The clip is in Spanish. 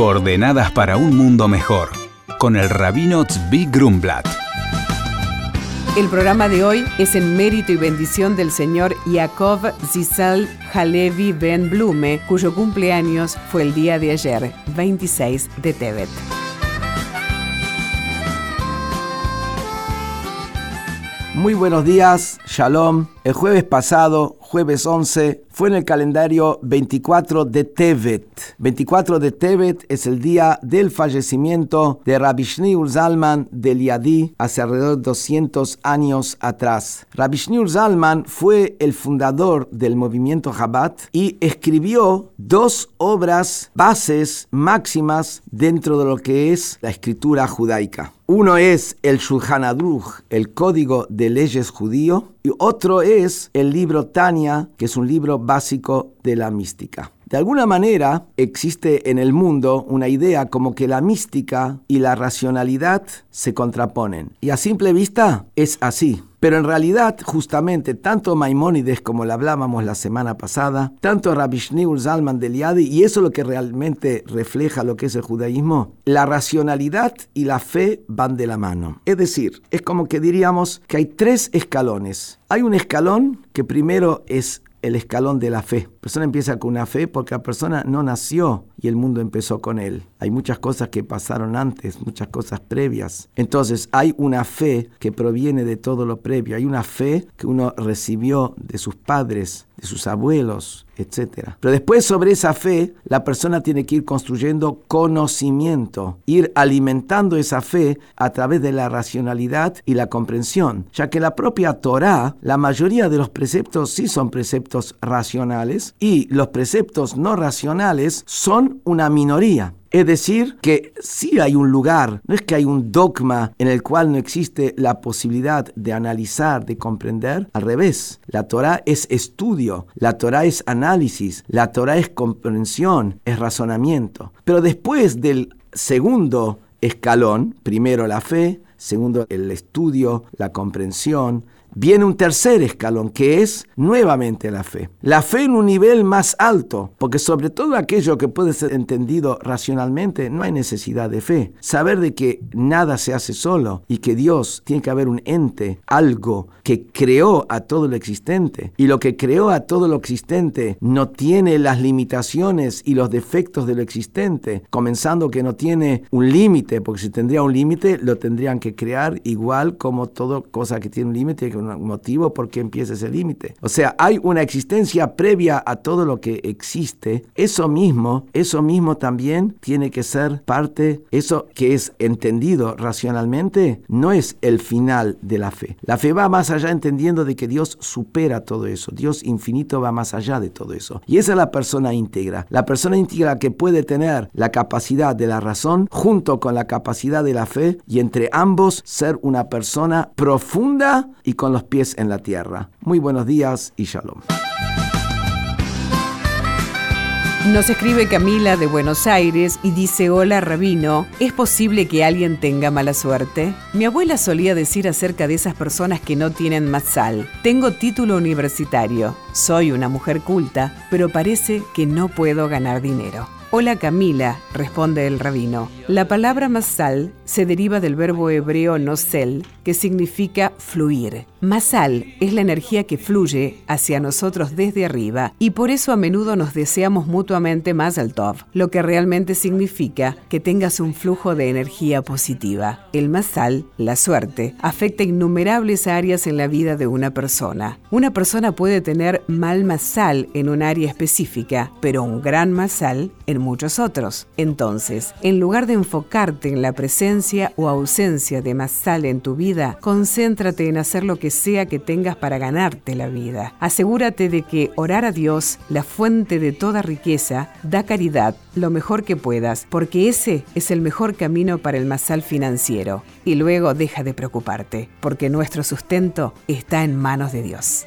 Coordenadas para un mundo mejor, con el rabino Tzvi Grumblat. El programa de hoy es en mérito y bendición del señor Yaakov Zisal Halevi Ben Blume, cuyo cumpleaños fue el día de ayer, 26 de Tebet. Muy buenos días, Shalom. El jueves pasado, jueves 11, fue en el calendario 24 de Tevet. 24 de Tevet es el día del fallecimiento de Rabbi Shneur Zalman del Yadi hace alrededor de 200 años atrás. Rabbi Shneur Zalman fue el fundador del movimiento Chabad y escribió dos obras bases máximas dentro de lo que es la escritura judaica. Uno es el Shulchan Aruch, el Código de Leyes Judío, y otro es el libro Tania, que es un libro básico de la mística. De alguna manera existe en el mundo una idea como que la mística y la racionalidad se contraponen. Y a simple vista es así. Pero en realidad, justamente, tanto Maimónides como le hablábamos la semana pasada, tanto Rabbi Shneur Zalman del Yadi, y eso es lo que realmente refleja lo que es el judaísmo, la racionalidad y la fe van de la mano. Es decir, es como que diríamos que hay tres escalones. Hay un escalón que primero es el escalón de la fe. Persona empieza con una fe porque la persona no nació y el mundo empezó con él. Hay muchas cosas que pasaron antes, muchas cosas previas. Entonces hay una fe que proviene de todo lo previo. Hay una fe que uno recibió de sus padres, de sus abuelos, etc. Pero después sobre esa fe, la persona tiene que ir construyendo conocimiento, ir alimentando esa fe a través de la racionalidad y la comprensión, ya que la propia Torah, la mayoría de los preceptos sí son preceptos racionales y los preceptos no racionales son una minoría. Es decir, que sí hay un lugar, no es que hay un dogma en el cual no existe la posibilidad de analizar, de comprender. Al revés, la Torah es estudio, la Torah es análisis, la Torah es comprensión, es razonamiento. Pero después del segundo escalón, primero la fe, segundo el estudio, la comprensión, viene un tercer escalón que es nuevamente la fe. La fe en un nivel más alto, porque sobre todo aquello que puede ser entendido racionalmente, no hay necesidad de fe. Saber de que nada se hace solo y que Dios tiene que haber un ente, algo que creó a todo lo existente y lo que creó a todo lo existente no tiene las limitaciones y los defectos de lo existente, comenzando que no tiene un límite, porque si tendría un límite lo tendrían que crear igual como toda cosa que tiene un límite un motivo por qué empieza ese límite. O sea, hay una existencia previa a todo lo que existe. Eso mismo, eso mismo también tiene que ser parte, eso que es entendido racionalmente, no es el final de la fe. La fe va más allá entendiendo de que Dios supera todo eso. Dios infinito va más allá de todo eso. Y esa es la persona íntegra. La persona íntegra que puede tener la capacidad de la razón junto con la capacidad de la fe y entre ambos ser una persona profunda y con los pies en la tierra. Muy buenos días y shalom. Nos escribe Camila de Buenos Aires y dice, hola Rabino, ¿es posible que alguien tenga mala suerte? Mi abuela solía decir acerca de esas personas que no tienen más sal. Tengo título universitario, soy una mujer culta, pero parece que no puedo ganar dinero. Hola Camila, responde el rabino. La palabra masal se deriva del verbo hebreo nosel, que significa fluir. Masal es la energía que fluye hacia nosotros desde arriba y por eso a menudo nos deseamos mutuamente más al tov, lo que realmente significa que tengas un flujo de energía positiva. El masal, la suerte, afecta innumerables áreas en la vida de una persona. Una persona puede tener mal masal en un área específica, pero un gran masal en muchos otros. Entonces, en lugar de enfocarte en la presencia o ausencia de masal en tu vida, concéntrate en hacer lo que sea que tengas para ganarte la vida. Asegúrate de que orar a Dios, la fuente de toda riqueza, da caridad lo mejor que puedas, porque ese es el mejor camino para el masal financiero. Y luego deja de preocuparte, porque nuestro sustento está en manos de Dios.